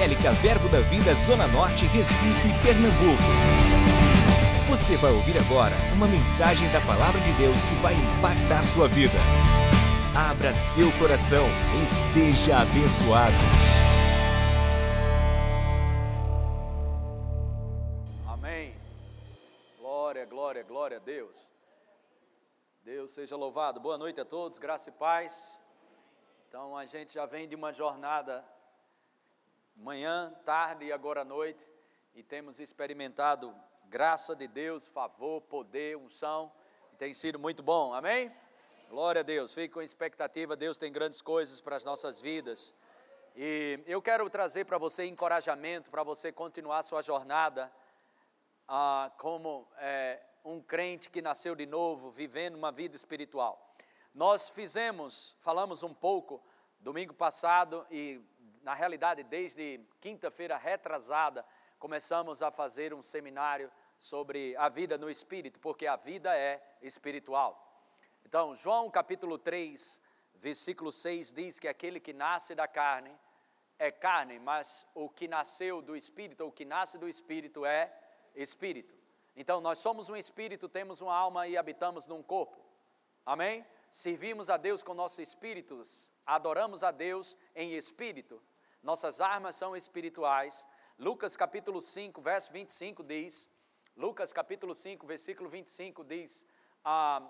Evangélica Verbo da Vida Zona Norte, Recife, Pernambuco. Você vai ouvir agora uma mensagem da Palavra de Deus que vai impactar sua vida. Abra seu coração e seja abençoado. Amém. Glória, glória, glória a Deus. Deus seja louvado. Boa noite a todos, graça e paz. Então a gente já vem de uma jornada manhã, tarde e agora à noite, e temos experimentado graça de Deus, favor, poder, unção, e tem sido muito bom, amém? Glória a Deus, fique com expectativa, Deus tem grandes coisas para as nossas vidas. E eu quero trazer para você encorajamento, para você continuar sua jornada ah, como é, um crente que nasceu de novo, vivendo uma vida espiritual. Nós fizemos, falamos um pouco domingo passado e na realidade, desde quinta-feira retrasada, começamos a fazer um seminário sobre a vida no espírito, porque a vida é espiritual. Então, João capítulo 3, versículo 6 diz que aquele que nasce da carne é carne, mas o que nasceu do espírito, o que nasce do espírito é espírito. Então, nós somos um espírito, temos uma alma e habitamos num corpo. Amém? Servimos a Deus com nossos espíritos, adoramos a Deus em espírito nossas armas são espirituais. Lucas capítulo 5, verso 25 diz, Lucas capítulo 5, versículo 25 diz, ah,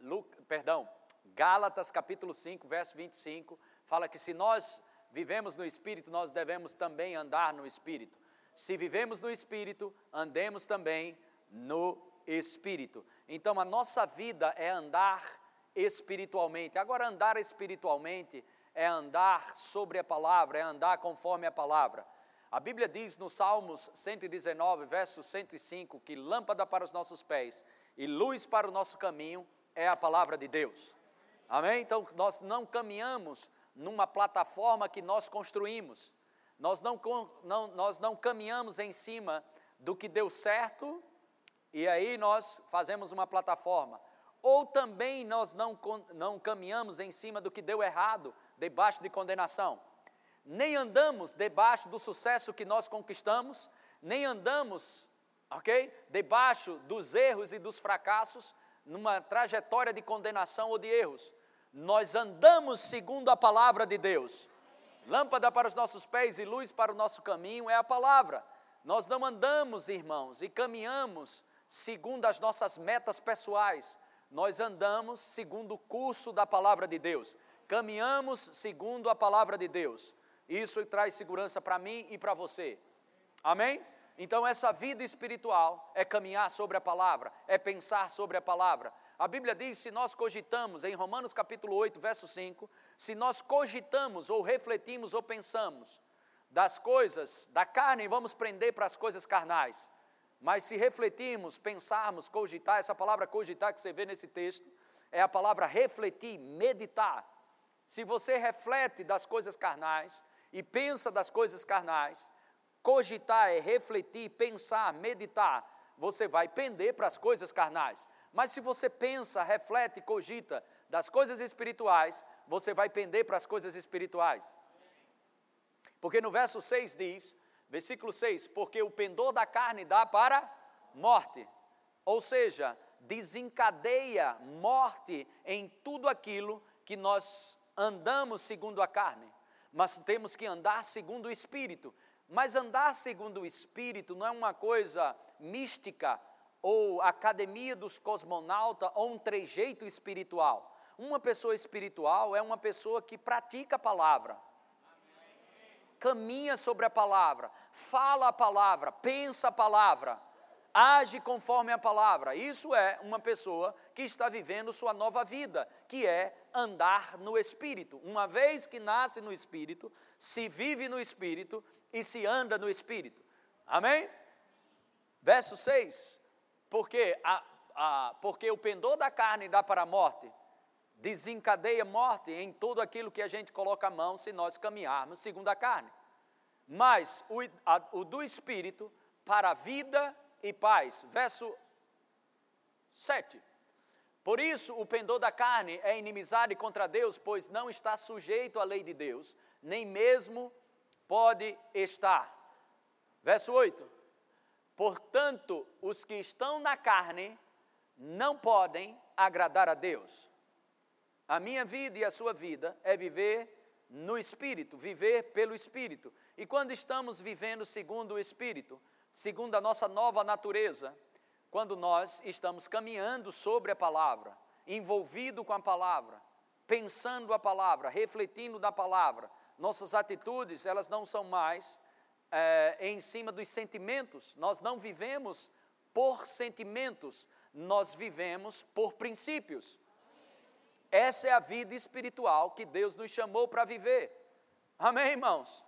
Lu, perdão, Gálatas capítulo 5, verso 25, fala que se nós vivemos no Espírito, nós devemos também andar no Espírito. Se vivemos no Espírito, andemos também no Espírito. Então a nossa vida é andar espiritualmente. Agora, andar espiritualmente é andar sobre a palavra, é andar conforme a palavra. A Bíblia diz no Salmos 119, verso 105, que lâmpada para os nossos pés e luz para o nosso caminho é a palavra de Deus. Amém? Então, nós não caminhamos numa plataforma que nós construímos, nós não, não, nós não caminhamos em cima do que deu certo e aí nós fazemos uma plataforma. Ou também nós não, não caminhamos em cima do que deu errado debaixo de condenação. Nem andamos debaixo do sucesso que nós conquistamos, nem andamos, ok? Debaixo dos erros e dos fracassos, numa trajetória de condenação ou de erros. Nós andamos segundo a palavra de Deus. Lâmpada para os nossos pés e luz para o nosso caminho é a palavra. Nós não andamos, irmãos, e caminhamos segundo as nossas metas pessoais. Nós andamos segundo o curso da palavra de Deus caminhamos segundo a palavra de Deus. Isso traz segurança para mim e para você. Amém? Então, essa vida espiritual é caminhar sobre a palavra, é pensar sobre a palavra. A Bíblia diz: se nós cogitamos, em Romanos capítulo 8, verso 5, se nós cogitamos, ou refletimos, ou pensamos das coisas da carne, vamos prender para as coisas carnais. Mas se refletirmos, pensarmos, cogitar, essa palavra cogitar que você vê nesse texto, é a palavra refletir, meditar. Se você reflete das coisas carnais e pensa das coisas carnais, cogitar é refletir, pensar, meditar, você vai pender para as coisas carnais. Mas se você pensa, reflete, cogita das coisas espirituais, você vai pender para as coisas espirituais. Porque no verso 6 diz, versículo 6, porque o pendor da carne dá para morte. Ou seja, desencadeia morte em tudo aquilo que nós andamos segundo a carne, mas temos que andar segundo o Espírito. Mas andar segundo o Espírito não é uma coisa mística ou academia dos cosmonautas ou um trejeito espiritual. Uma pessoa espiritual é uma pessoa que pratica a palavra, caminha sobre a palavra, fala a palavra, pensa a palavra age conforme a palavra. Isso é uma pessoa que está vivendo sua nova vida, que é andar no Espírito. Uma vez que nasce no Espírito, se vive no Espírito e se anda no Espírito. Amém? Verso 6: Porque, a, a, porque o pendor da carne dá para a morte, desencadeia morte em tudo aquilo que a gente coloca a mão se nós caminharmos segundo a carne. Mas o, a, o do Espírito para a vida e paz. Verso 7. Por isso, o pendor da carne é inimizade contra Deus, pois não está sujeito à lei de Deus, nem mesmo pode estar. Verso 8: Portanto, os que estão na carne não podem agradar a Deus. A minha vida e a sua vida é viver no Espírito, viver pelo Espírito. E quando estamos vivendo segundo o Espírito, segundo a nossa nova natureza, quando nós estamos caminhando sobre a palavra, envolvido com a palavra, pensando a palavra, refletindo na palavra, nossas atitudes, elas não são mais é, em cima dos sentimentos, nós não vivemos por sentimentos, nós vivemos por princípios. Essa é a vida espiritual que Deus nos chamou para viver. Amém, irmãos?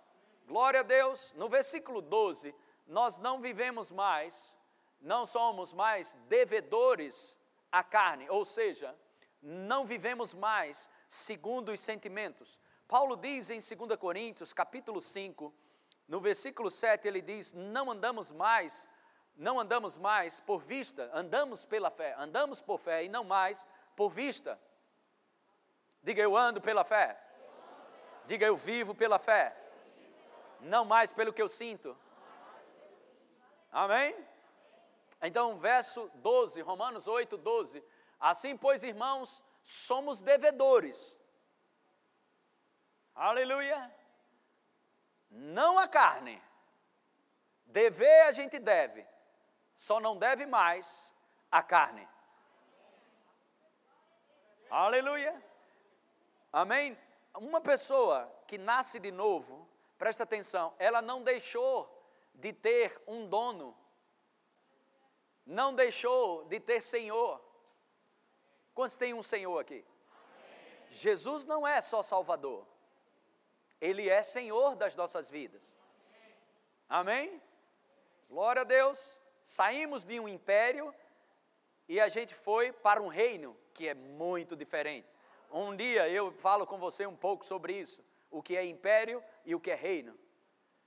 Glória a Deus. No versículo 12, nós não vivemos mais, não somos mais devedores à carne, ou seja, não vivemos mais segundo os sentimentos. Paulo diz em 2 Coríntios, capítulo 5, no versículo 7, ele diz: "Não andamos mais, não andamos mais por vista, andamos pela fé, andamos por fé e não mais por vista." Diga eu ando pela fé. Diga eu vivo pela fé. Não mais pelo que eu sinto. Amém? Então, verso 12, Romanos 8, 12. Assim, pois, irmãos, somos devedores. Aleluia. Não a carne. Dever a gente deve, só não deve mais a carne. Aleluia. Amém? Uma pessoa que nasce de novo, presta atenção, ela não deixou de ter um dono, não deixou de ter Senhor. Quantos tem um Senhor aqui? Amém. Jesus não é só Salvador, Ele é Senhor das nossas vidas. Amém? Glória a Deus. Saímos de um império e a gente foi para um reino que é muito diferente. Um dia eu falo com você um pouco sobre isso, o que é império e o que é reino,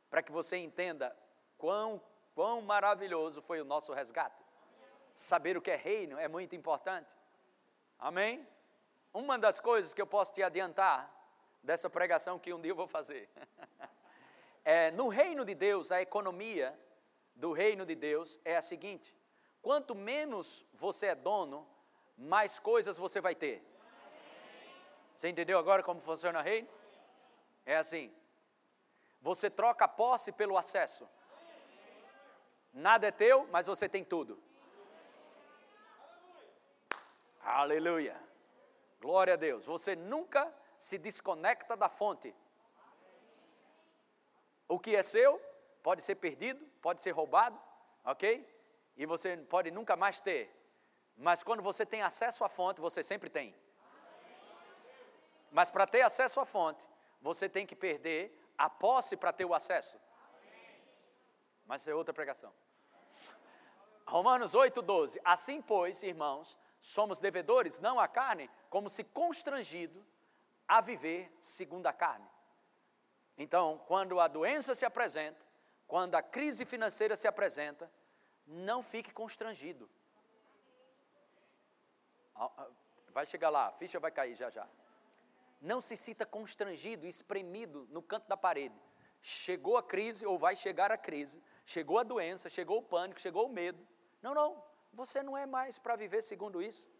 para que você entenda quão, quão maravilhoso foi o nosso resgate. Saber o que é reino é muito importante. Amém? Uma das coisas que eu posso te adiantar dessa pregação que um dia eu vou fazer. é, no reino de Deus, a economia do reino de Deus é a seguinte: quanto menos você é dono, mais coisas você vai ter. Você entendeu agora como funciona o reino? É assim. Você troca posse pelo acesso. Nada é teu, mas você tem tudo. Aleluia. Glória a Deus. Você nunca se desconecta da fonte. O que é seu pode ser perdido, pode ser roubado, ok? E você pode nunca mais ter. Mas quando você tem acesso à fonte, você sempre tem. Mas para ter acesso à fonte, você tem que perder a posse para ter o acesso. Mas é outra pregação. Romanos 8, 12. Assim, pois, irmãos, somos devedores, não à carne, como se constrangido a viver segundo a carne. Então, quando a doença se apresenta, quando a crise financeira se apresenta, não fique constrangido. Vai chegar lá, a ficha vai cair já já não se sinta constrangido, espremido no canto da parede. Chegou a crise ou vai chegar a crise, chegou a doença, chegou o pânico, chegou o medo. Não, não, você não é mais para viver segundo isso.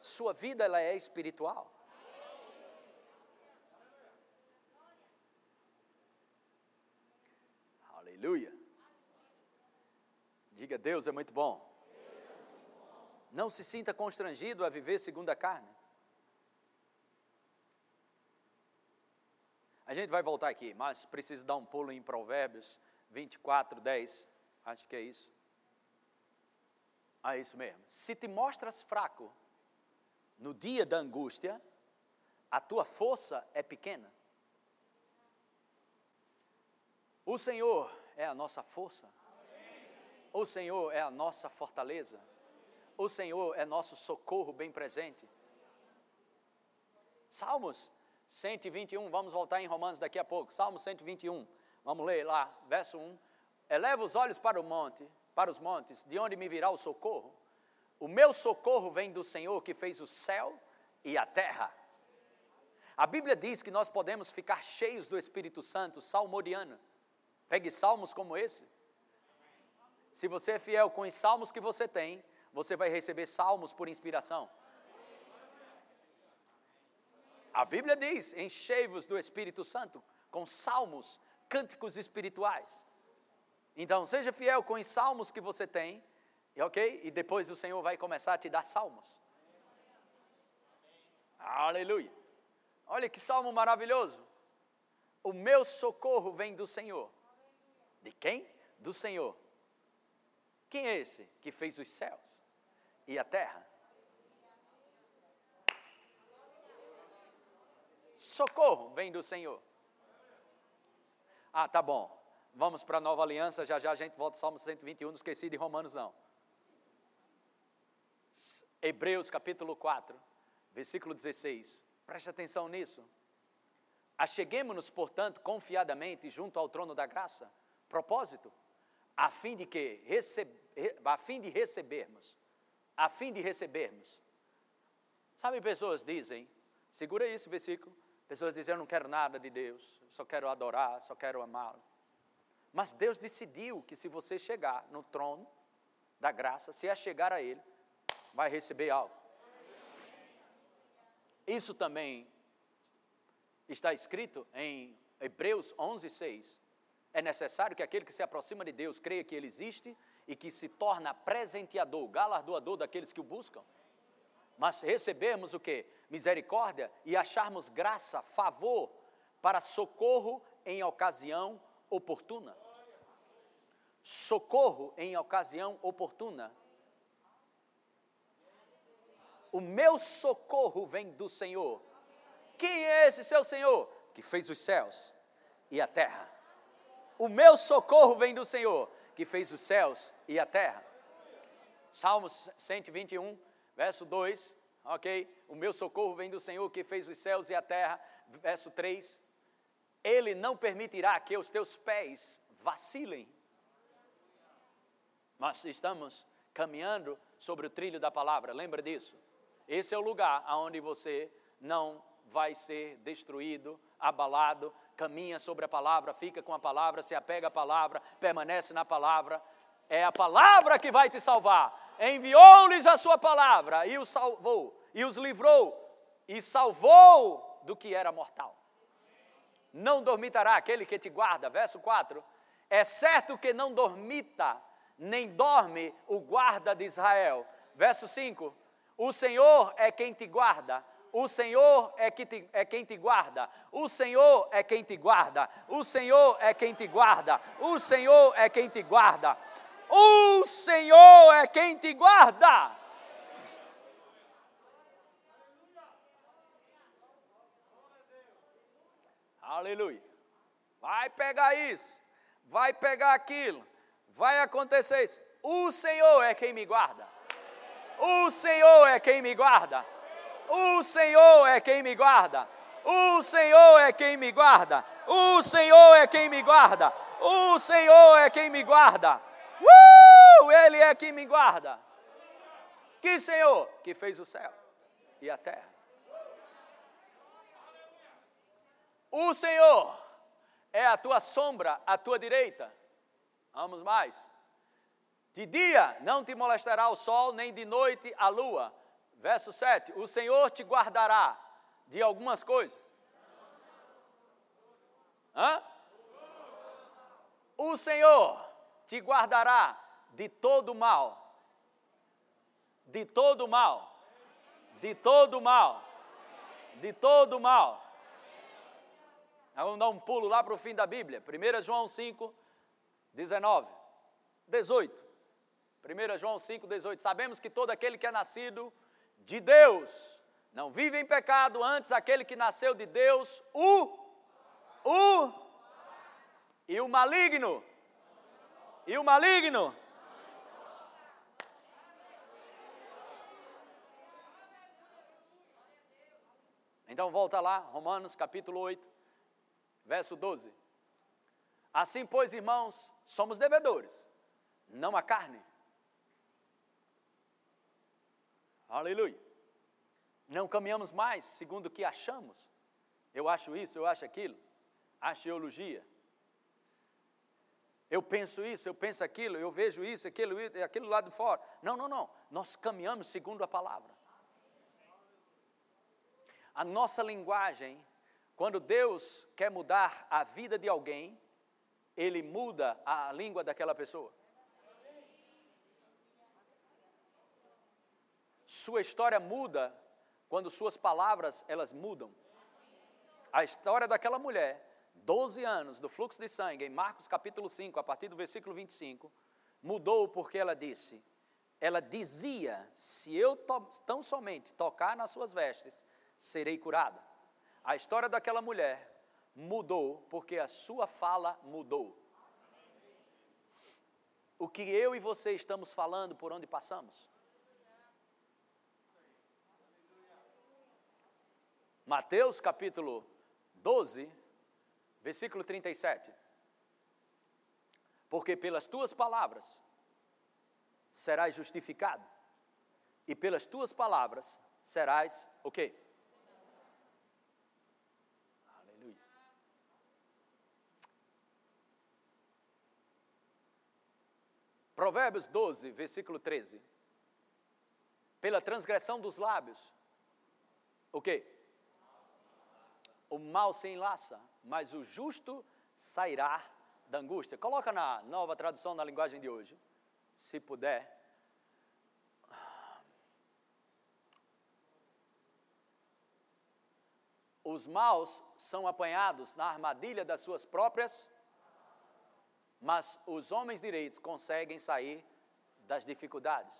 Sua vida ela é espiritual. Aleluia. Diga, Deus é muito bom. Não se sinta constrangido a viver segundo a carne. A gente vai voltar aqui, mas precisa dar um pulo em Provérbios 24, 10. Acho que é isso. É isso mesmo. Se te mostras fraco no dia da angústia, a tua força é pequena. O Senhor é a nossa força. O Senhor é a nossa fortaleza. O Senhor é nosso socorro bem presente. Salmos 121, vamos voltar em Romanos daqui a pouco, Salmo 121, vamos ler lá, verso 1. Eleva os olhos para o monte, para os montes, de onde me virá o socorro? O meu socorro vem do Senhor que fez o céu e a terra. A Bíblia diz que nós podemos ficar cheios do Espírito Santo, salmodiano. Pegue salmos como esse. Se você é fiel com os salmos que você tem, você vai receber salmos por inspiração. A Bíblia diz: enchei-vos do Espírito Santo com salmos, cânticos espirituais. Então, seja fiel com os salmos que você tem, ok? E depois o Senhor vai começar a te dar salmos. Aleluia. Olha que salmo maravilhoso. O meu socorro vem do Senhor. De quem? Do Senhor. Quem é esse que fez os céus e a terra? Socorro vem do Senhor. Ah, tá bom. Vamos para a nova aliança, já já a gente volta ao Salmo 121, não esqueci de Romanos não. Hebreus capítulo 4, versículo 16. Preste atenção nisso. Acheguemos-nos, portanto, confiadamente junto ao trono da graça. Propósito, a fim de que receb... a fim de recebermos, a fim de recebermos. Sabe, pessoas dizem, segura esse versículo, pessoas dizem, eu não quero nada de Deus, só quero adorar, só quero amá-lo. Mas Deus decidiu que se você chegar no trono da graça, se é chegar a Ele, vai receber algo. Isso também está escrito em Hebreus 11, 6. É necessário que aquele que se aproxima de Deus creia que Ele existe e que se torna presenteador, galardoador daqueles que o buscam. Mas recebermos o que? Misericórdia e acharmos graça, favor, para socorro em ocasião oportuna. Socorro em ocasião oportuna. O meu socorro vem do Senhor. Quem é esse seu Senhor? Que fez os céus e a terra. O meu socorro vem do Senhor, que fez os céus e a terra. Salmos 121, verso 2, ok? O meu socorro vem do Senhor, que fez os céus e a terra. Verso 3, Ele não permitirá que os teus pés vacilem. Mas estamos caminhando sobre o trilho da palavra, lembra disso? Esse é o lugar onde você não vai ser destruído, abalado, caminha sobre a palavra, fica com a palavra, se apega à palavra, permanece na palavra. É a palavra que vai te salvar. Enviou-lhes a sua palavra e os salvou, e os livrou, e salvou do que era mortal. Não dormitará aquele que te guarda, verso 4. É certo que não dormita, nem dorme o guarda de Israel. Verso 5 o Senhor é quem te guarda. O Senhor é, que te, é quem te guarda. O Senhor é quem te guarda. O Senhor é quem te guarda. O Senhor é quem te guarda. O Senhor é quem te guarda. Aleluia. Vai pegar isso. Vai pegar aquilo. Vai acontecer isso. O Senhor é quem me guarda. O Senhor é quem me guarda. O Senhor é quem me guarda. O Senhor é quem me guarda. O Senhor é quem me guarda. O Senhor é quem me guarda. Uh! Ele é quem me guarda. Que Senhor que fez o céu e a terra. O Senhor é a tua sombra à tua direita. Vamos mais. De dia não te molestará o sol, nem de noite a lua. Verso 7: O Senhor te guardará de algumas coisas. Hã? O Senhor te guardará de todo mal. De todo mal. De todo mal. De todo mal. Vamos dar um pulo lá para o fim da Bíblia. 1 João 5, 19, 18. 1 João 5,18. Sabemos que todo aquele que é nascido de Deus não vive em pecado, antes aquele que nasceu de Deus, o, o, e o maligno, e o maligno. Então volta lá, Romanos capítulo 8, verso 12. Assim, pois, irmãos, somos devedores, não a carne, Aleluia. Não caminhamos mais segundo o que achamos, Eu acho isso, eu acho aquilo. Axiologia. Eu penso isso, eu penso aquilo, eu vejo isso, aquilo, aquilo lá de fora. Não, não, não. Nós caminhamos segundo a palavra. A nossa linguagem, quando Deus quer mudar a vida de alguém, Ele muda a língua daquela pessoa. Sua história muda quando suas palavras elas mudam. A história daquela mulher 12 anos do fluxo de sangue, em Marcos capítulo 5, a partir do versículo 25, mudou porque ela disse, ela dizia: Se eu tão somente tocar nas suas vestes, serei curada. A história daquela mulher mudou porque a sua fala mudou. O que eu e você estamos falando por onde passamos? Mateus capítulo 12, Versículo 37. Porque pelas tuas palavras serás justificado, e pelas tuas palavras serás o quê? Aleluia. Provérbios 12, versículo 13. Pela transgressão dos lábios, o quê? O mal se enlaça mas o justo sairá da angústia. Coloca na nova tradução na linguagem de hoje, se puder. Os maus são apanhados na armadilha das suas próprias, mas os homens direitos conseguem sair das dificuldades.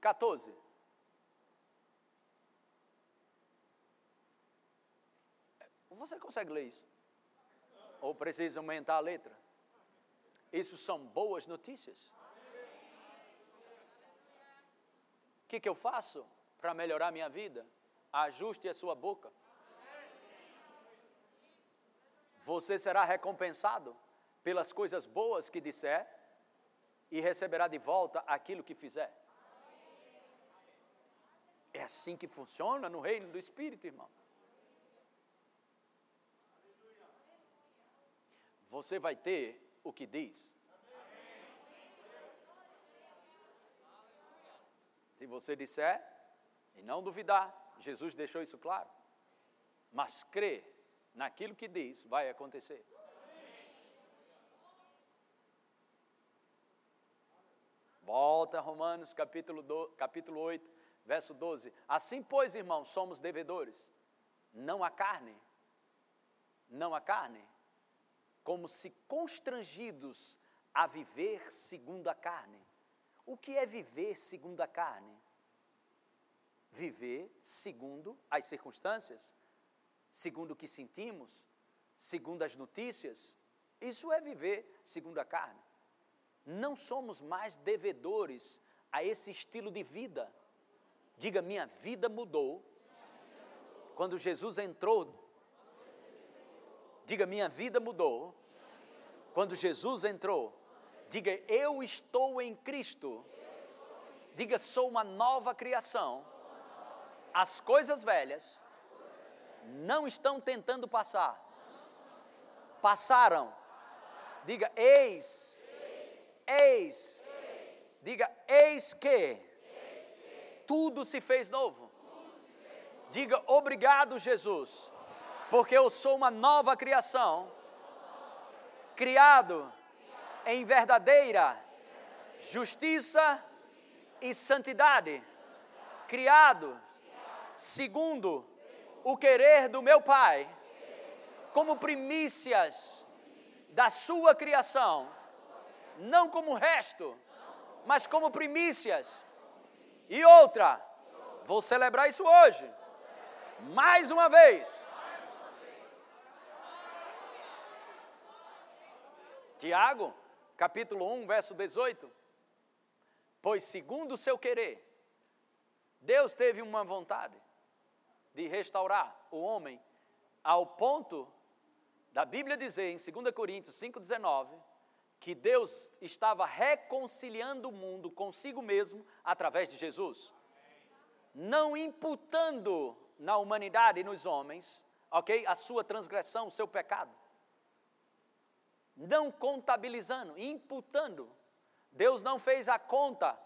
14. Você consegue ler isso? Ou precisa aumentar a letra? Isso são boas notícias. O que, que eu faço para melhorar minha vida? Ajuste a sua boca. Você será recompensado pelas coisas boas que disser e receberá de volta aquilo que fizer. É assim que funciona no reino do Espírito, irmão. você vai ter o que diz. Se você disser e não duvidar, Jesus deixou isso claro. Mas crer naquilo que diz, vai acontecer. Volta a Romanos capítulo, do, capítulo 8, verso 12. Assim, pois, irmãos, somos devedores, não a carne, não a carne, como se constrangidos a viver segundo a carne. O que é viver segundo a carne? Viver segundo as circunstâncias, segundo o que sentimos, segundo as notícias. Isso é viver segundo a carne. Não somos mais devedores a esse estilo de vida. Diga, minha vida mudou. Quando Jesus entrou Diga, minha vida mudou. Quando Jesus entrou. Diga, eu estou em Cristo. Diga, sou uma nova criação. As coisas velhas não estão tentando passar. Passaram. Diga, eis. Eis. Diga, eis que. Tudo se fez novo. Diga, obrigado, Jesus porque eu sou uma nova criação, criado em verdadeira justiça e santidade, criado segundo o querer do meu Pai, como primícias da sua criação, não como resto, mas como primícias. E outra, vou celebrar isso hoje, mais uma vez Tiago, capítulo 1, verso 18. Pois segundo o seu querer, Deus teve uma vontade de restaurar o homem ao ponto da Bíblia dizer em 2 Coríntios 5,19 que Deus estava reconciliando o mundo consigo mesmo através de Jesus, não imputando na humanidade e nos homens, ok? A sua transgressão, o seu pecado. Não contabilizando, imputando. Deus não fez a conta.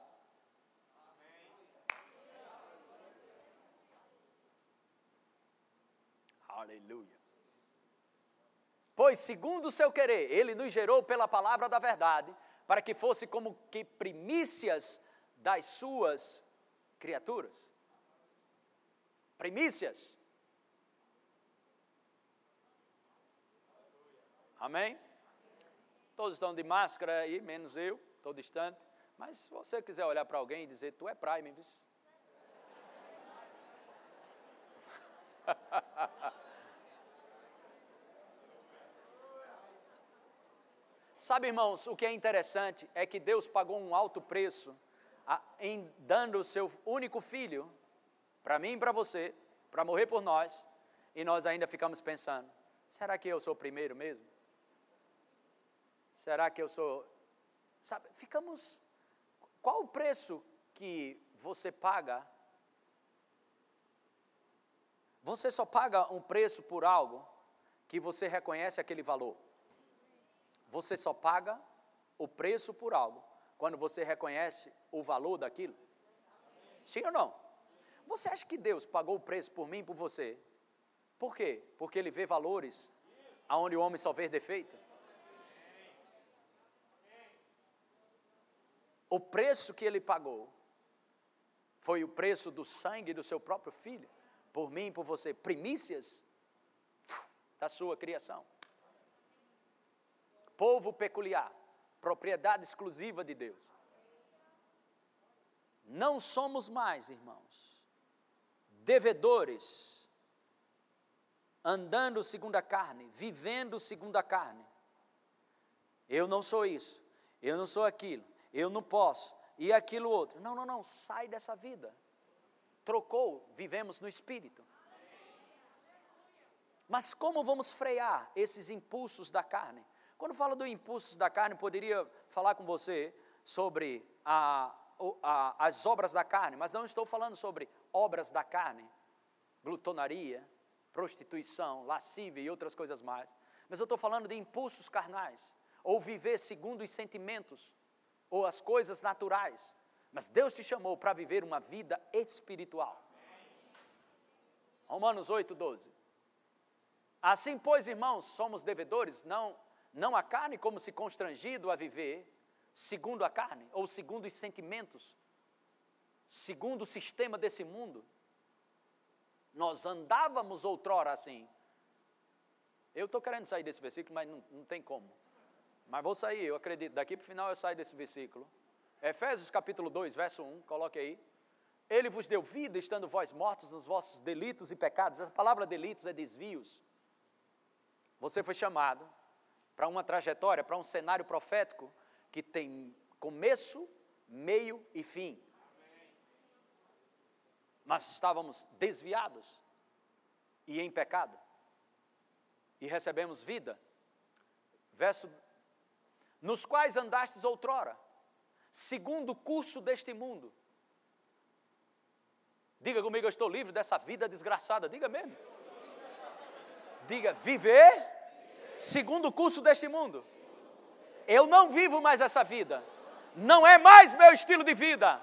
Aleluia. Pois, segundo o seu querer, Ele nos gerou pela palavra da verdade, para que fosse como que primícias das suas criaturas. Primícias. Amém? Todos estão de máscara aí, menos eu, estou distante. Mas se você quiser olhar para alguém e dizer, tu é Prime, viu? Sabe, irmãos, o que é interessante é que Deus pagou um alto preço a, em dando o seu único filho, para mim e para você, para morrer por nós, e nós ainda ficamos pensando: será que eu sou o primeiro mesmo? Será que eu sou. Sabe, ficamos. Qual o preço que você paga? Você só paga um preço por algo que você reconhece aquele valor. Você só paga o preço por algo quando você reconhece o valor daquilo? Sim ou não? Você acha que Deus pagou o preço por mim e por você? Por quê? Porque Ele vê valores aonde o homem só vê defeito? O preço que Ele pagou foi o preço do sangue do seu próprio filho, por mim e por você, primícias da sua criação povo peculiar, propriedade exclusiva de Deus. Não somos mais, irmãos, devedores, andando segundo a carne, vivendo segundo a carne. Eu não sou isso, eu não sou aquilo, eu não posso, e aquilo outro. Não, não, não, sai dessa vida. Trocou, vivemos no espírito. Mas como vamos frear esses impulsos da carne? Quando falo do impulsos da carne, poderia falar com você sobre a, a, as obras da carne, mas não estou falando sobre obras da carne, glutonaria, prostituição, lascívia e outras coisas mais. Mas eu estou falando de impulsos carnais, ou viver segundo os sentimentos, ou as coisas naturais. Mas Deus te chamou para viver uma vida espiritual. Romanos 8, 12. Assim, pois, irmãos, somos devedores, não não a carne como se constrangido a viver segundo a carne, ou segundo os sentimentos, segundo o sistema desse mundo. Nós andávamos outrora assim. Eu estou querendo sair desse versículo, mas não, não tem como. Mas vou sair, eu acredito. Daqui para o final eu saio desse versículo. Efésios capítulo 2, verso 1, coloque aí. Ele vos deu vida, estando vós mortos nos vossos delitos e pecados. A palavra delitos é desvios. Você foi chamado para uma trajetória, para um cenário profético que tem começo, meio e fim. Mas estávamos desviados e em pecado. E recebemos vida. Verso nos quais andastes outrora, segundo o curso deste mundo. Diga comigo, eu estou livre dessa vida desgraçada. Diga mesmo. Diga, viver segundo o curso deste mundo. Eu não vivo mais essa vida. Não é mais meu estilo de vida.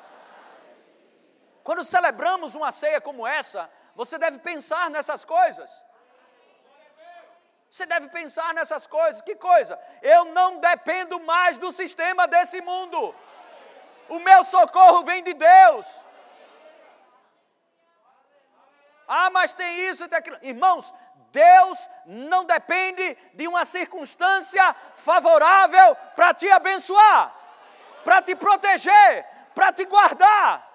Quando celebramos uma ceia como essa, você deve pensar nessas coisas. Você deve pensar nessas coisas. Que coisa? Eu não dependo mais do sistema desse mundo. O meu socorro vem de Deus. Ah, mas tem isso e tem aquilo. Irmãos, Deus não depende de uma circunstância favorável para te abençoar, para te proteger, para te guardar.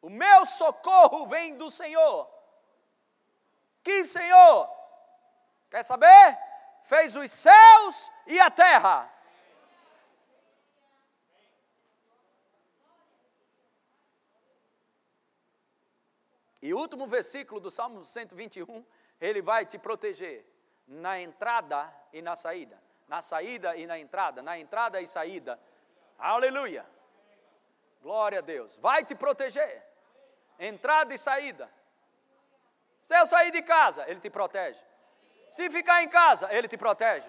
O meu socorro vem do Senhor. Que Senhor? Quer saber? Fez os céus e a terra. E o último versículo do Salmo 121, ele vai te proteger na entrada e na saída. Na saída e na entrada, na entrada e saída. Aleluia. Glória a Deus. Vai te proteger. Entrada e saída. Se eu sair de casa, Ele te protege. Se ficar em casa, Ele te protege.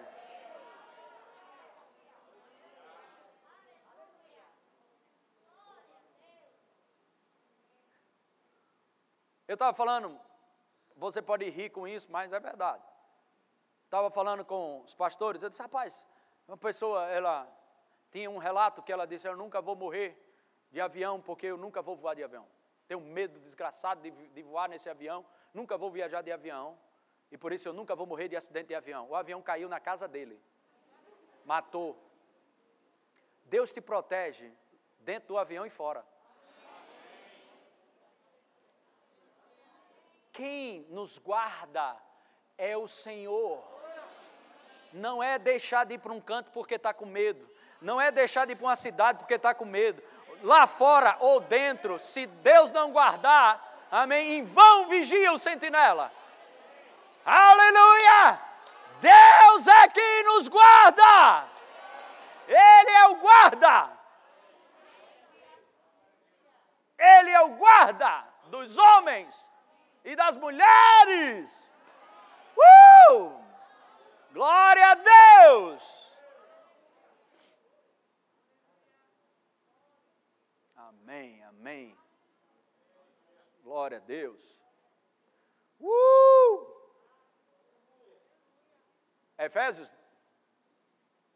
Eu estava falando, você pode rir com isso, mas é verdade. Estava falando com os pastores, eu disse, rapaz, uma pessoa, ela tinha um relato que ela disse, eu nunca vou morrer de avião, porque eu nunca vou voar de avião. Tenho medo desgraçado de, de voar nesse avião, nunca vou viajar de avião, e por isso eu nunca vou morrer de acidente de avião. O avião caiu na casa dele, matou. Deus te protege dentro do avião e fora. Quem nos guarda é o Senhor. Não é deixar de ir para um canto porque está com medo. Não é deixar de ir para uma cidade porque está com medo. Lá fora ou dentro, se Deus não guardar, amém, em vão vigia o sentinela. Aleluia! Deus é quem nos guarda. Ele é o guarda. Ele é o guarda dos homens e das mulheres. Uh! Glória a Deus! Amém, amém. Glória a Deus. Uh! Efésios,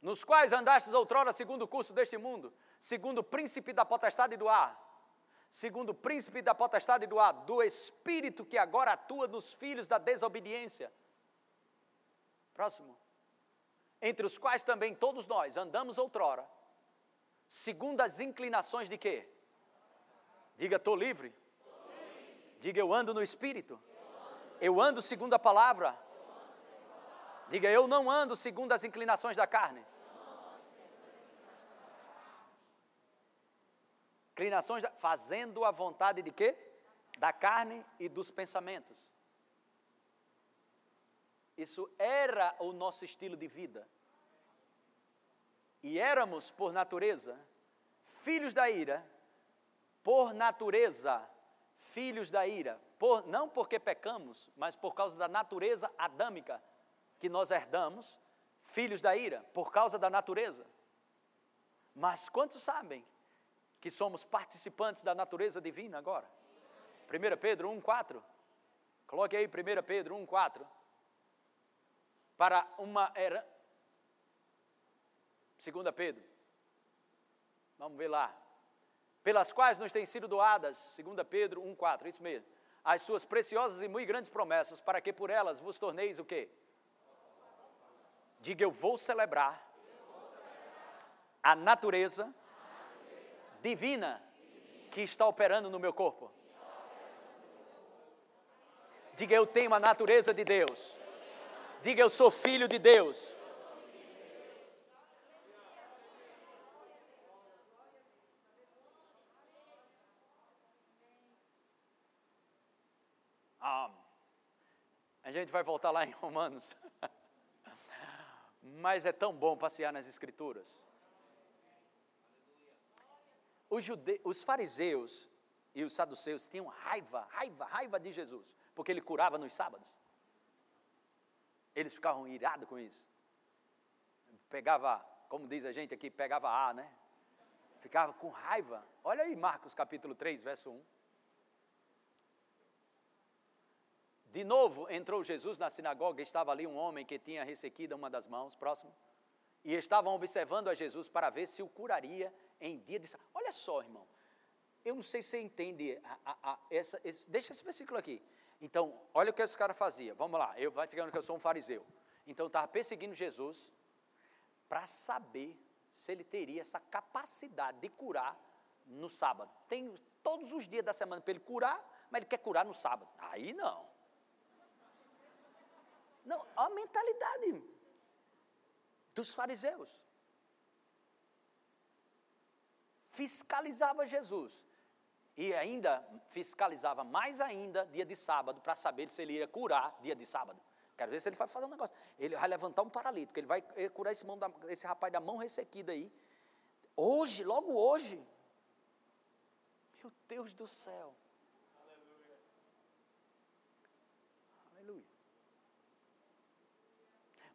nos quais andastes outrora segundo o curso deste mundo, segundo o príncipe da potestade do ar segundo o príncipe da potestade do ar, do espírito que agora atua nos filhos da desobediência. Próximo. Entre os quais também todos nós andamos outrora, segundo as inclinações de quê? Diga, estou livre. Diga, eu ando no espírito. Eu ando segundo a palavra. Diga, eu não ando segundo as inclinações da carne. Inclinações, fazendo a vontade de quê? Da carne e dos pensamentos. Isso era o nosso estilo de vida. E éramos, por natureza, filhos da ira, por natureza, filhos da ira, por, não porque pecamos, mas por causa da natureza adâmica que nós herdamos, filhos da ira, por causa da natureza. Mas quantos sabem que somos participantes da natureza divina agora. 1 Pedro 1,4. Coloque aí 1 Pedro 1,4. Para uma era. 2 Pedro. Vamos ver lá. Pelas quais nos têm sido doadas, 2 Pedro 1,4, isso mesmo. As suas preciosas e muito grandes promessas, para que por elas vos torneis o quê? Diga, eu vou celebrar a natureza divina que está operando no meu corpo. Diga, eu tenho a natureza de Deus. Diga, eu sou filho de Deus. Ah, a gente vai voltar lá em Romanos. Mas é tão bom passear nas Escrituras. Os, jude... os fariseus e os saduceus tinham raiva, raiva, raiva de Jesus, porque ele curava nos sábados. Eles ficavam irados com isso. Pegava, como diz a gente aqui, pegava A, né? Ficava com raiva. Olha aí Marcos capítulo 3, verso 1. De novo entrou Jesus na sinagoga, estava ali um homem que tinha ressequida uma das mãos, próximo, e estavam observando a Jesus para ver se o curaria em dia de. Olha só, irmão. Eu não sei se você entende a, a, a, essa, esse, deixa esse versículo aqui. Então, olha o que esse cara fazia. Vamos lá, eu vai digando que eu sou um fariseu. Então, estava perseguindo Jesus para saber se ele teria essa capacidade de curar no sábado. Tem todos os dias da semana para ele curar, mas ele quer curar no sábado. Aí não. Não, a mentalidade dos fariseus. fiscalizava Jesus. E ainda fiscalizava mais ainda dia de sábado para saber se ele ia curar dia de sábado. Quero ver se ele vai fazer um negócio. Ele vai levantar um paralítico, ele vai curar esse, da, esse rapaz da mão ressequida aí. Hoje, logo hoje. Deus do céu. Aleluia.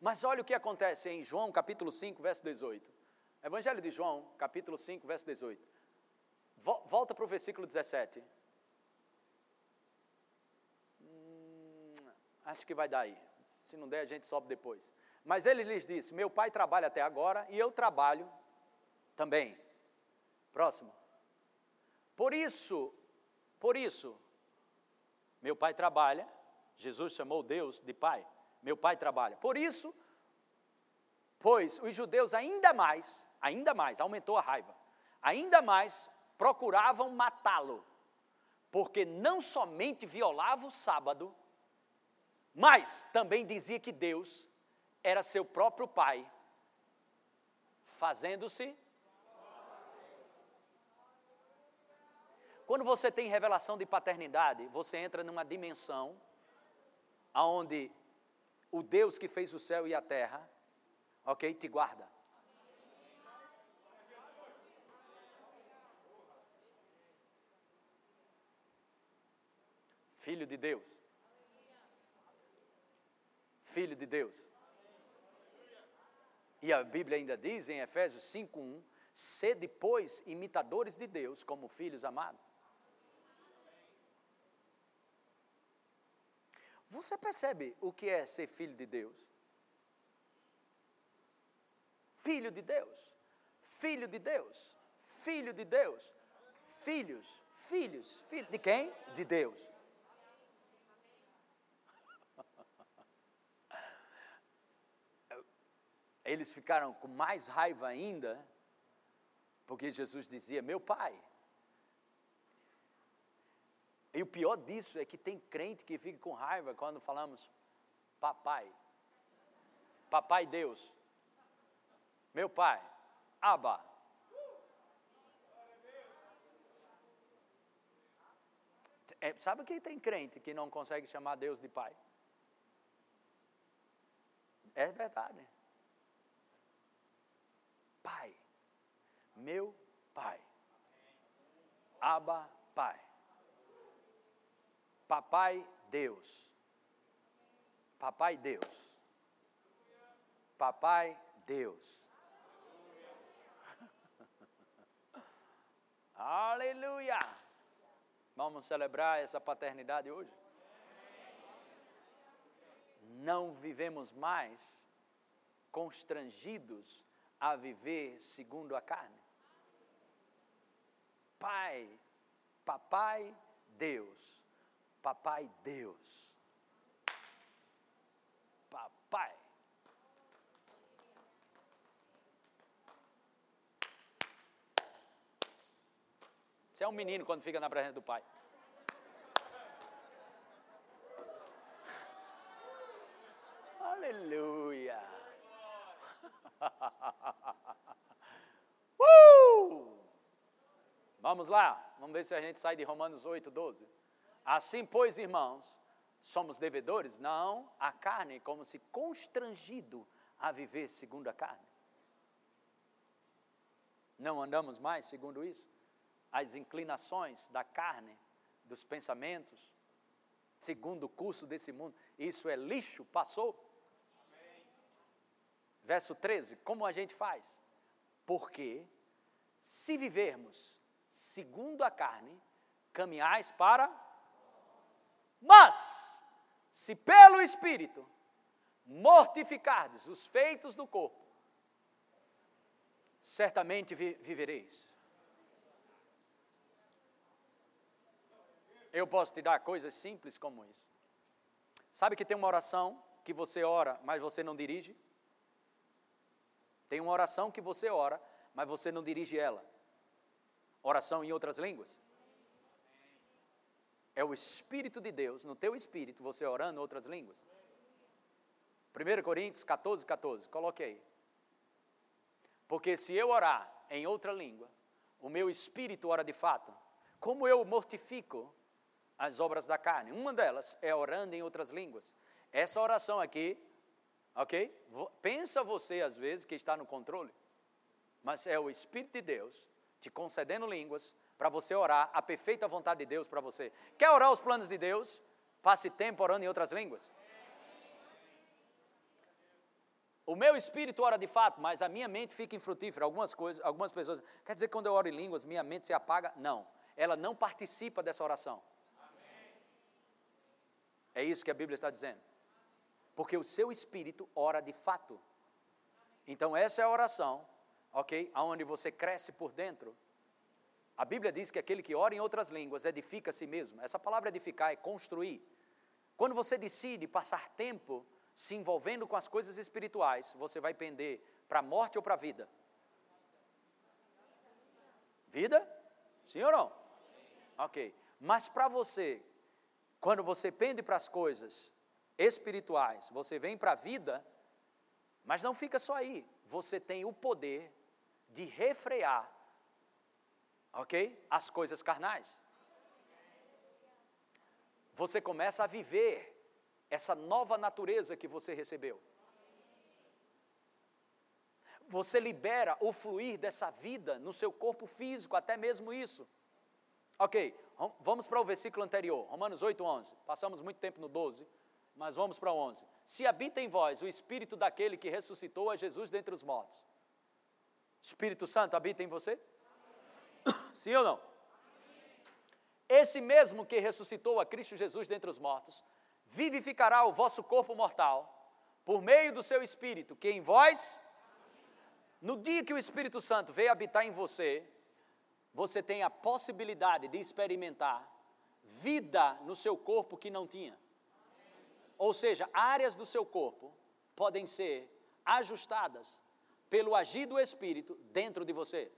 Mas olha o que acontece em João capítulo 5, verso 18. Evangelho de João, capítulo 5, verso 18. Volta para o versículo 17. Hum, acho que vai dar aí. Se não der, a gente sobe depois. Mas ele lhes disse: Meu pai trabalha até agora e eu trabalho também. Próximo. Por isso, por isso, meu pai trabalha. Jesus chamou Deus de pai. Meu pai trabalha. Por isso, pois os judeus ainda mais, ainda mais, aumentou a raiva, ainda mais procuravam matá-lo, porque não somente violava o sábado, mas também dizia que Deus era seu próprio pai, fazendo-se. Quando você tem revelação de paternidade, você entra numa dimensão aonde o Deus que fez o céu e a terra, ok, te guarda. Filho de Deus. Filho de Deus. E a Bíblia ainda diz em Efésios 5:1, sede pois imitadores de Deus como filhos amados. Você percebe o que é ser filho de Deus? Filho de Deus, filho de Deus, filho de Deus, filhos, filhos, filhos de quem? De Deus. Eles ficaram com mais raiva ainda, porque Jesus dizia: Meu pai. E o pior disso é que tem crente que fica com raiva quando falamos papai. Papai Deus. Meu pai. Abba. É, sabe que tem crente que não consegue chamar Deus de pai? É verdade. Pai. Meu Pai. Abba, Pai. Papai Deus. Papai Deus. Papai Deus. Aleluia! Vamos celebrar essa paternidade hoje? Não vivemos mais constrangidos a viver segundo a carne. Pai, papai Deus, papai Deus, papai. Você é um menino quando fica na presença do pai. Aleluia. uh! Vamos lá, vamos ver se a gente sai de Romanos 8, 12. Assim, pois, irmãos, somos devedores? Não, a carne, como se constrangido a viver segundo a carne. Não andamos mais segundo isso? As inclinações da carne, dos pensamentos, segundo o curso desse mundo, isso é lixo, passou. Verso 13: Como a gente faz? Porque se vivermos segundo a carne, caminhais para. Mas, se pelo Espírito mortificardes os feitos do corpo, certamente vi vivereis. Eu posso te dar coisas simples como isso. Sabe que tem uma oração que você ora, mas você não dirige? Tem uma oração que você ora, mas você não dirige ela. Oração em outras línguas. É o Espírito de Deus, no teu espírito, você orando outras línguas. 1 Coríntios 14, 14, coloque aí. Porque se eu orar em outra língua, o meu espírito ora de fato. Como eu mortifico as obras da carne? Uma delas é orando em outras línguas. Essa oração aqui Ok? Pensa você, às vezes, que está no controle, mas é o Espírito de Deus te concedendo línguas para você orar a perfeita vontade de Deus para você. Quer orar os planos de Deus? Passe tempo orando em outras línguas. O meu espírito ora de fato, mas a minha mente fica infrutífera. Algumas coisas, algumas pessoas, quer dizer que quando eu oro em línguas, minha mente se apaga? Não. Ela não participa dessa oração. É isso que a Bíblia está dizendo. Porque o seu espírito ora de fato. Então essa é a oração, OK? Aonde você cresce por dentro. A Bíblia diz que aquele que ora em outras línguas edifica a si mesmo. Essa palavra edificar é construir. Quando você decide passar tempo se envolvendo com as coisas espirituais, você vai pender para a morte ou para a vida? Vida? Sim ou não? Ok. Mas para você, quando você pende para as coisas espirituais, você vem para a vida, mas não fica só aí. Você tem o poder de refrear, ok? As coisas carnais. Você começa a viver essa nova natureza que você recebeu. Você libera o fluir dessa vida no seu corpo físico, até mesmo isso. Ok, vamos para o versículo anterior, Romanos 8, 11. Passamos muito tempo no 12, mas vamos para o 11. Se habita em vós o espírito daquele que ressuscitou a Jesus dentre os mortos, Espírito Santo habita em você? Sim ou não? Esse mesmo que ressuscitou a Cristo Jesus dentre os mortos, vivificará o vosso corpo mortal por meio do seu espírito, que em vós, no dia que o Espírito Santo veio habitar em você, você tem a possibilidade de experimentar vida no seu corpo que não tinha. Ou seja, áreas do seu corpo podem ser ajustadas pelo agir do Espírito dentro de você.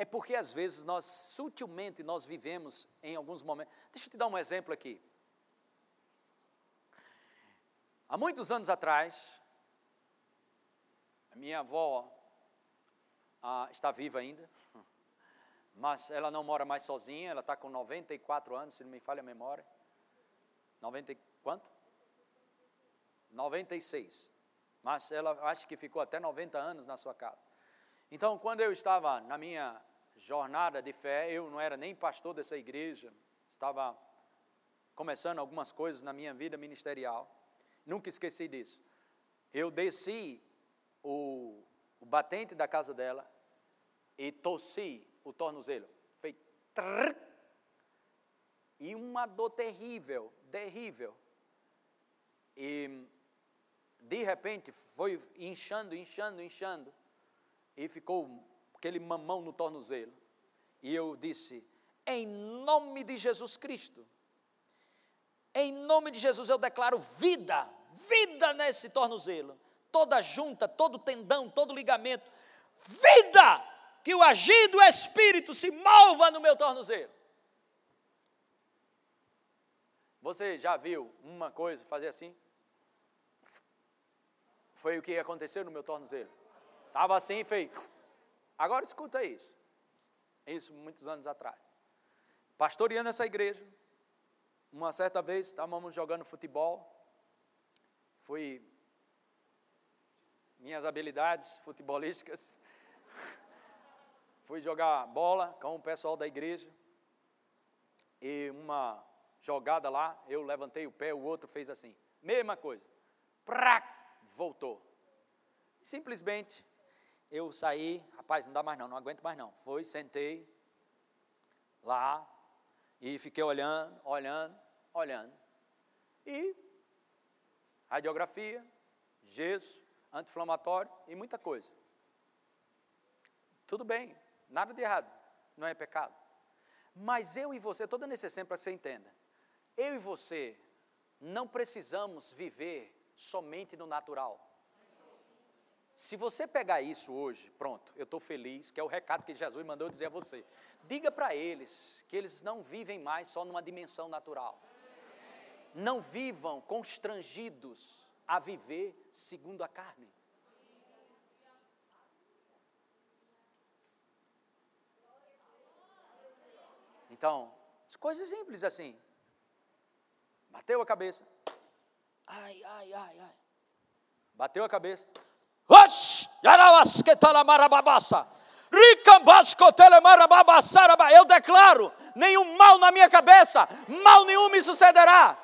É porque às vezes nós sutilmente nós vivemos em alguns momentos. Deixa eu te dar um exemplo aqui. Há muitos anos atrás, a minha avó ah, está viva ainda, mas ela não mora mais sozinha, ela está com 94 anos, se não me falha a memória. 90 quanto? 96. Mas ela acho que ficou até 90 anos na sua casa. Então, quando eu estava na minha jornada de fé. Eu não era nem pastor dessa igreja, estava começando algumas coisas na minha vida ministerial. Nunca esqueci disso. Eu desci o, o batente da casa dela e torci o tornozelo. Fez trrr, e uma dor terrível, terrível. E de repente foi inchando, inchando, inchando. E ficou aquele mamão no tornozelo. E eu disse: em nome de Jesus Cristo, em nome de Jesus eu declaro vida, vida nesse tornozelo, toda junta, todo tendão, todo ligamento, vida, que o agir do Espírito se mova no meu tornozelo. Você já viu uma coisa fazer assim? Foi o que aconteceu no meu tornozelo. Estava assim e fez. Agora escuta isso. Isso muitos anos atrás. Pastoreando essa igreja, uma certa vez estávamos jogando futebol. Fui minhas habilidades futebolísticas. Fui jogar bola com o pessoal da igreja. E uma jogada lá, eu levantei o pé, o outro fez assim. Mesma coisa. Prac, voltou. Simplesmente eu saí, rapaz, não dá mais não, não aguento mais não. Foi, sentei lá e fiquei olhando, olhando, olhando. E radiografia, gesso, anti-inflamatório e muita coisa. Tudo bem, nada de errado, não é pecado. Mas eu e você, estou dando esse exemplo para você entenda. Eu e você não precisamos viver somente no natural. Se você pegar isso hoje, pronto, eu estou feliz, que é o recado que Jesus mandou dizer a você. Diga para eles que eles não vivem mais só numa dimensão natural. Não vivam constrangidos a viver segundo a carne. Então, coisas simples assim. Bateu a cabeça. Ai, ai, ai, ai. Bateu a cabeça. Eu declaro: nenhum mal na minha cabeça, mal nenhum me sucederá.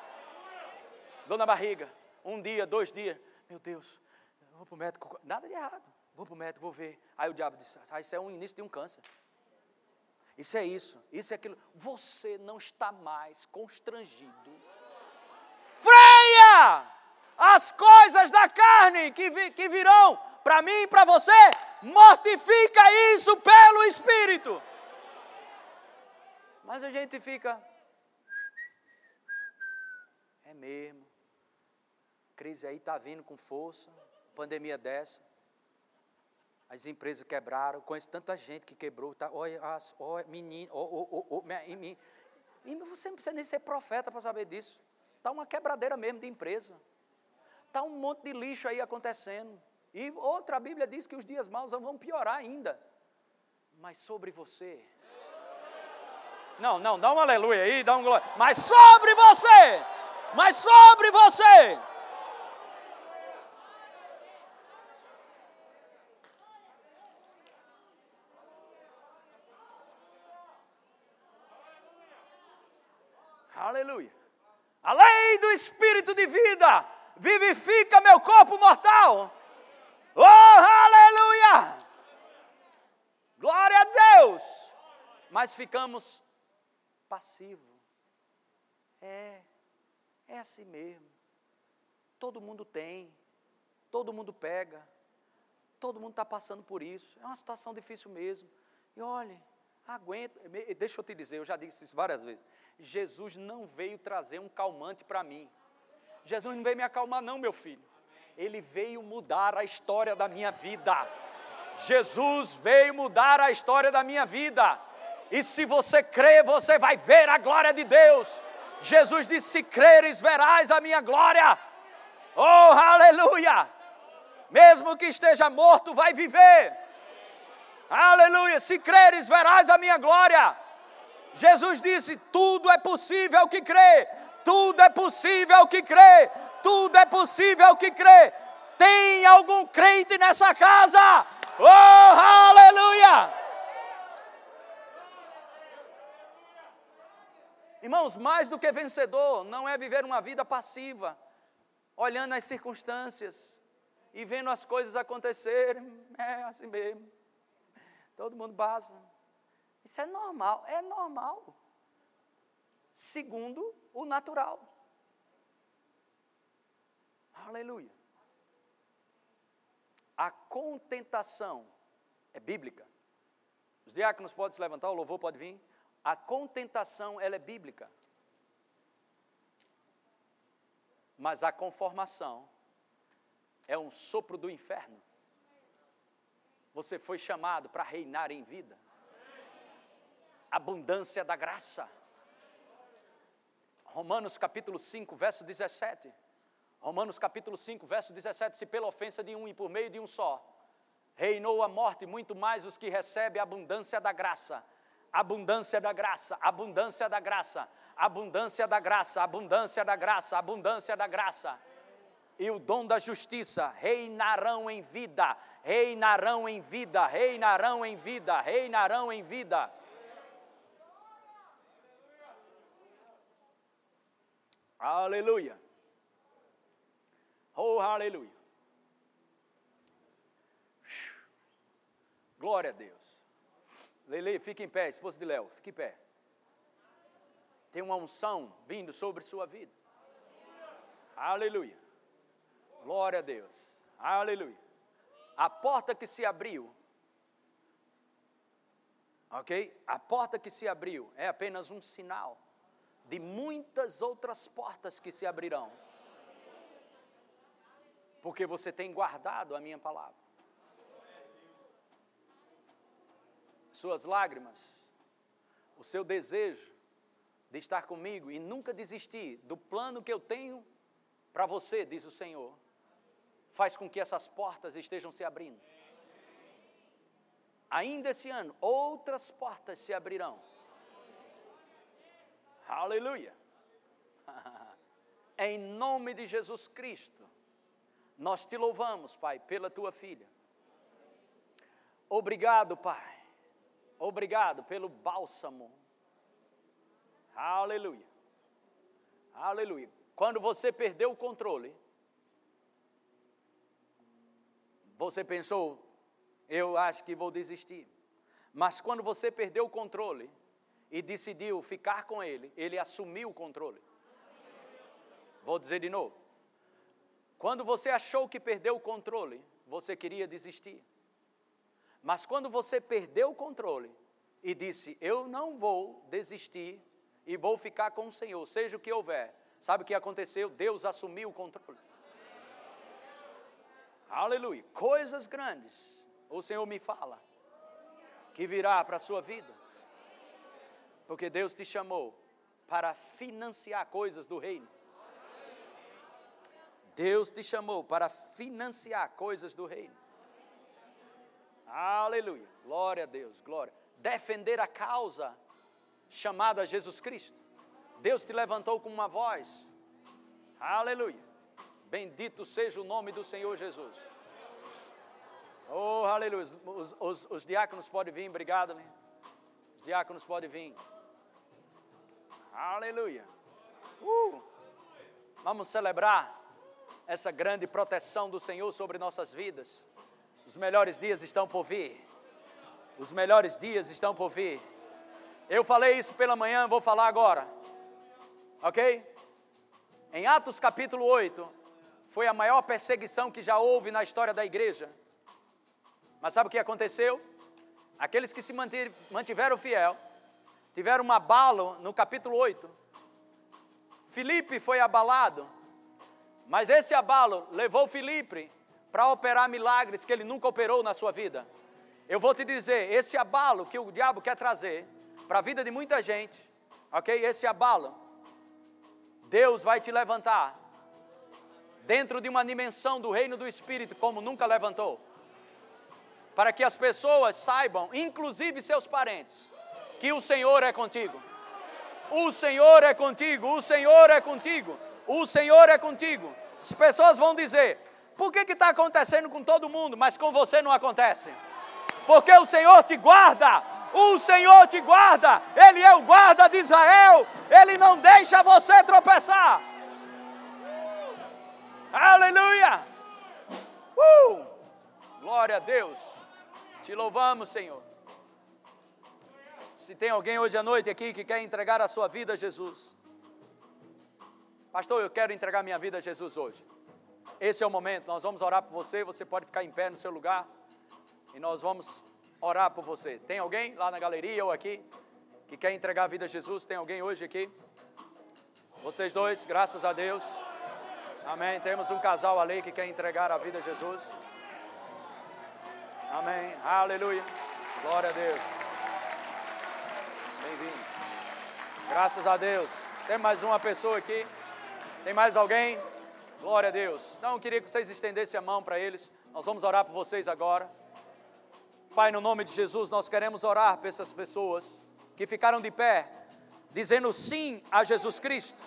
Dor na barriga, um dia, dois dias. Meu Deus, vou para o médico, nada de errado. Vou para o médico, vou ver. Aí o diabo disse: ah, Isso é um início de um câncer. Isso é isso, isso é aquilo. Você não está mais constrangido. Freia! As coisas da carne que, vi, que virão para mim e para você, mortifica isso pelo Espírito. Mas a gente fica. É mesmo. Crise aí está vindo com força. Pandemia dessa. As empresas quebraram. Conheço tanta gente que quebrou. Tá, olha, as, olha menino. Oh, oh, oh, oh, e você não precisa nem ser profeta para saber disso. Está uma quebradeira mesmo de empresa. Está um monte de lixo aí acontecendo. E outra Bíblia diz que os dias maus vão piorar ainda. Mas sobre você. Não, não, dá um aleluia aí, dá um glória. Mas sobre você. Mas sobre você. Aleluia. A lei do Espírito de vida vivifica meu corpo mortal. Oh, aleluia! Glória a Deus! Mas ficamos passivos. É, é assim mesmo. Todo mundo tem, todo mundo pega, todo mundo está passando por isso. É uma situação difícil mesmo. E olhe, aguenta. Deixa eu te dizer, eu já disse isso várias vezes. Jesus não veio trazer um calmante para mim. Jesus não veio me acalmar, não, meu filho. Ele veio mudar a história da minha vida. Jesus veio mudar a história da minha vida. E se você crê, você vai ver a glória de Deus. Jesus disse: Se creres, verás a minha glória. Oh, aleluia! Mesmo que esteja morto, vai viver. Aleluia! Se creres, verás a minha glória. Jesus disse: Tudo é possível que crê. Tudo é possível que crê. Tudo é possível que crê. Tem algum crente nessa casa? Oh, aleluia! Irmãos, mais do que vencedor não é viver uma vida passiva, olhando as circunstâncias e vendo as coisas acontecerem. É assim mesmo. Todo mundo passa. Isso é normal, é normal. Segundo o natural. Aleluia. A contentação é bíblica. Os diáconos podem se levantar, o louvor pode vir. A contentação, ela é bíblica. Mas a conformação é um sopro do inferno. Você foi chamado para reinar em vida. Abundância da graça. Romanos capítulo 5, verso 17. Romanos capítulo 5, verso 17: Se pela ofensa de um e por meio de um só, reinou a morte, muito mais os que recebem a abundância da graça. Abundância da graça, abundância da graça, abundância da graça, abundância da graça, abundância da graça. E o dom da justiça reinarão em vida, reinarão em vida, reinarão em vida, reinarão em vida. Aleluia. Oh, aleluia. Glória a Deus. Lele, fique em pé, esposa de Léo, fique em pé. Tem uma unção vindo sobre sua vida. Aleluia. Glória a Deus. Aleluia. A porta que se abriu, ok? A porta que se abriu é apenas um sinal de muitas outras portas que se abrirão. Porque você tem guardado a minha palavra. Suas lágrimas, o seu desejo de estar comigo e nunca desistir do plano que eu tenho para você, diz o Senhor, faz com que essas portas estejam se abrindo. Ainda esse ano, outras portas se abrirão Aleluia. em nome de Jesus Cristo. Nós te louvamos, Pai, pela tua filha. Obrigado, Pai. Obrigado pelo bálsamo. Aleluia. Aleluia. Quando você perdeu o controle, você pensou, eu acho que vou desistir. Mas quando você perdeu o controle e decidiu ficar com ele, ele assumiu o controle. Vou dizer de novo. Quando você achou que perdeu o controle, você queria desistir. Mas quando você perdeu o controle e disse: Eu não vou desistir e vou ficar com o Senhor, seja o que houver, sabe o que aconteceu? Deus assumiu o controle. Aleluia. Coisas grandes o Senhor me fala que virá para a sua vida. Porque Deus te chamou para financiar coisas do reino. Deus te chamou para financiar coisas do reino. Aleluia. Glória a Deus, glória. Defender a causa chamada Jesus Cristo. Deus te levantou com uma voz. Aleluia. Bendito seja o nome do Senhor Jesus. Oh, aleluia. Os, os, os diáconos podem vir, obrigado. Né? Os diáconos podem vir. Aleluia. Uh, vamos celebrar essa grande proteção do Senhor sobre nossas vidas. Os melhores dias estão por vir. Os melhores dias estão por vir. Eu falei isso pela manhã, vou falar agora. Ok? Em Atos capítulo 8, foi a maior perseguição que já houve na história da igreja. Mas sabe o que aconteceu? Aqueles que se mantiveram fiel, tiveram um abalo no capítulo 8. Filipe foi abalado, mas esse abalo levou Filipe para operar milagres que ele nunca operou na sua vida. Eu vou te dizer, esse abalo que o diabo quer trazer para a vida de muita gente, ok? Esse abalo, Deus vai te levantar dentro de uma dimensão do reino do Espírito como nunca levantou, para que as pessoas saibam, inclusive seus parentes, que o Senhor é contigo. O Senhor é contigo, o Senhor é contigo o Senhor é contigo. As pessoas vão dizer: por que está acontecendo com todo mundo, mas com você não acontece? Porque o Senhor te guarda, o Senhor te guarda, Ele é o guarda de Israel, Ele não deixa você tropeçar. Aleluia! Uh! Glória a Deus, te louvamos, Senhor. Se tem alguém hoje à noite aqui que quer entregar a sua vida a Jesus, Pastor, eu quero entregar minha vida a Jesus hoje. Esse é o momento, nós vamos orar por você. Você pode ficar em pé no seu lugar e nós vamos orar por você. Tem alguém lá na galeria ou aqui que quer entregar a vida a Jesus? Tem alguém hoje aqui? Vocês dois, graças a Deus. Amém. Temos um casal ali que quer entregar a vida a Jesus. Amém. Aleluia. Glória a Deus. Bem-vindo. Graças a Deus. Tem mais uma pessoa aqui. Tem mais alguém? Glória a Deus. Então eu queria que vocês estendessem a mão para eles. Nós vamos orar por vocês agora. Pai, no nome de Jesus, nós queremos orar por essas pessoas que ficaram de pé, dizendo sim a Jesus Cristo.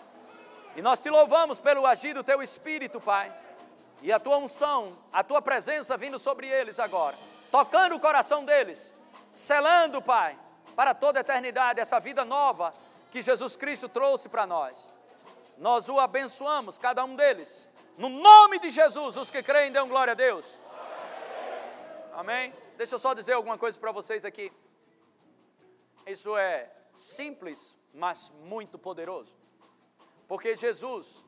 E nós te louvamos pelo agir do teu Espírito, Pai, e a tua unção, a tua presença vindo sobre eles agora, tocando o coração deles, selando, Pai, para toda a eternidade essa vida nova que Jesus Cristo trouxe para nós nós o abençoamos, cada um deles. No nome de Jesus, os que creem, dão glória a Deus. Amém? Deixa eu só dizer alguma coisa para vocês aqui. Isso é simples, mas muito poderoso. Porque Jesus,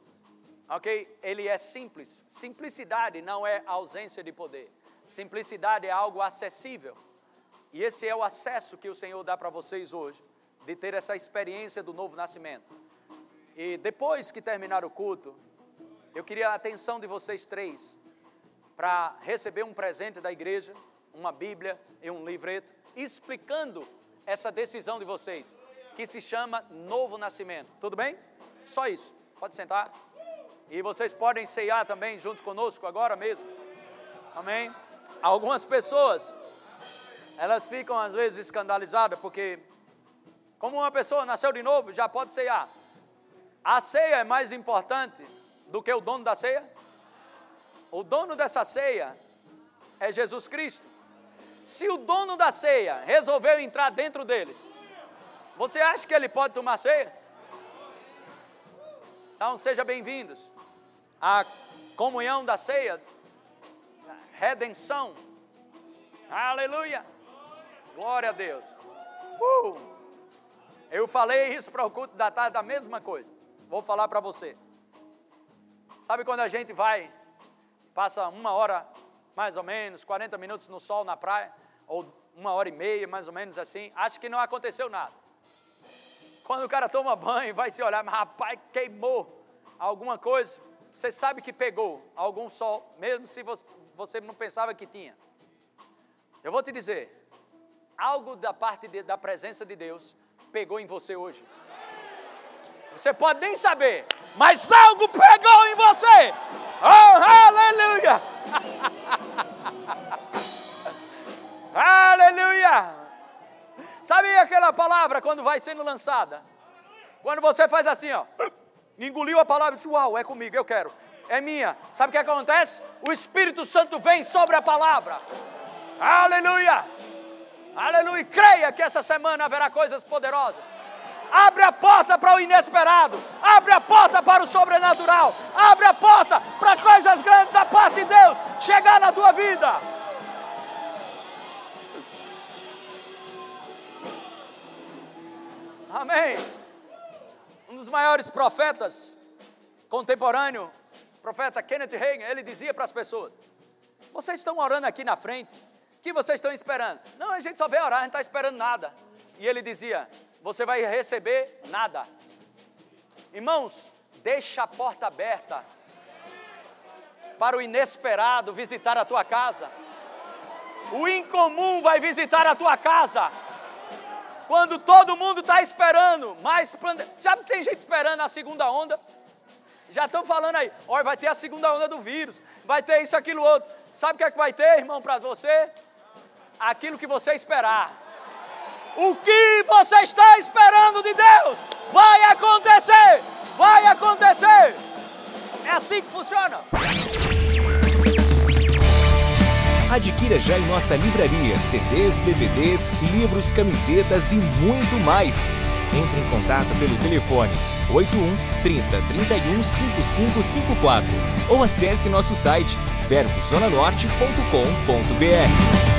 ok? Ele é simples. Simplicidade não é ausência de poder. Simplicidade é algo acessível. E esse é o acesso que o Senhor dá para vocês hoje, de ter essa experiência do novo nascimento. E depois que terminar o culto, eu queria a atenção de vocês três para receber um presente da igreja, uma Bíblia e um livreto, explicando essa decisão de vocês, que se chama Novo Nascimento. Tudo bem? Só isso. Pode sentar. E vocês podem ceiar também junto conosco agora mesmo. Amém? Algumas pessoas, elas ficam às vezes escandalizadas porque, como uma pessoa nasceu de novo, já pode ceiar. A ceia é mais importante do que o dono da ceia? O dono dessa ceia é Jesus Cristo. Se o dono da ceia resolveu entrar dentro deles, você acha que ele pode tomar ceia? Então sejam bem-vindos à comunhão da ceia, redenção. Aleluia! Glória a Deus. Uh! Eu falei isso para o culto da tarde, da mesma coisa. Vou falar para você. Sabe quando a gente vai, passa uma hora mais ou menos, 40 minutos no sol na praia, ou uma hora e meia, mais ou menos assim, acha que não aconteceu nada. Quando o cara toma banho, vai se olhar, mas rapaz, queimou alguma coisa, você sabe que pegou algum sol, mesmo se você não pensava que tinha. Eu vou te dizer, algo da parte de, da presença de Deus pegou em você hoje. Você pode nem saber, mas algo pegou em você. Oh, aleluia! aleluia! Sabe aquela palavra quando vai sendo lançada? Quando você faz assim, ó, engoliu a palavra e disse, uau, é comigo, eu quero, é minha. Sabe o que acontece? O Espírito Santo vem sobre a palavra. Aleluia! Aleluia! Creia que essa semana haverá coisas poderosas. Abre a porta para o inesperado. Abre a porta para o sobrenatural. Abre a porta para coisas grandes da parte de Deus chegar na tua vida. Amém. Um dos maiores profetas contemporâneo, profeta Kenneth Hagin, ele dizia para as pessoas: Vocês estão orando aqui na frente, que vocês estão esperando? Não, a gente só vê orar, a gente está esperando nada. E ele dizia: você vai receber nada. Irmãos, deixa a porta aberta para o inesperado visitar a tua casa. O incomum vai visitar a tua casa. Quando todo mundo está esperando, mas sabe tem gente esperando a segunda onda? Já estão falando aí, olha, vai ter a segunda onda do vírus, vai ter isso, aquilo, outro. Sabe o que é que vai ter, irmão, para você? Aquilo que você esperar. O que você está esperando de Deus vai acontecer! Vai acontecer! É assim que funciona. Adquira já em nossa livraria CDs, DVDs, livros, camisetas e muito mais. Entre em contato pelo telefone 81 30 31 5554 ou acesse nosso site verbozonanorte.com.br.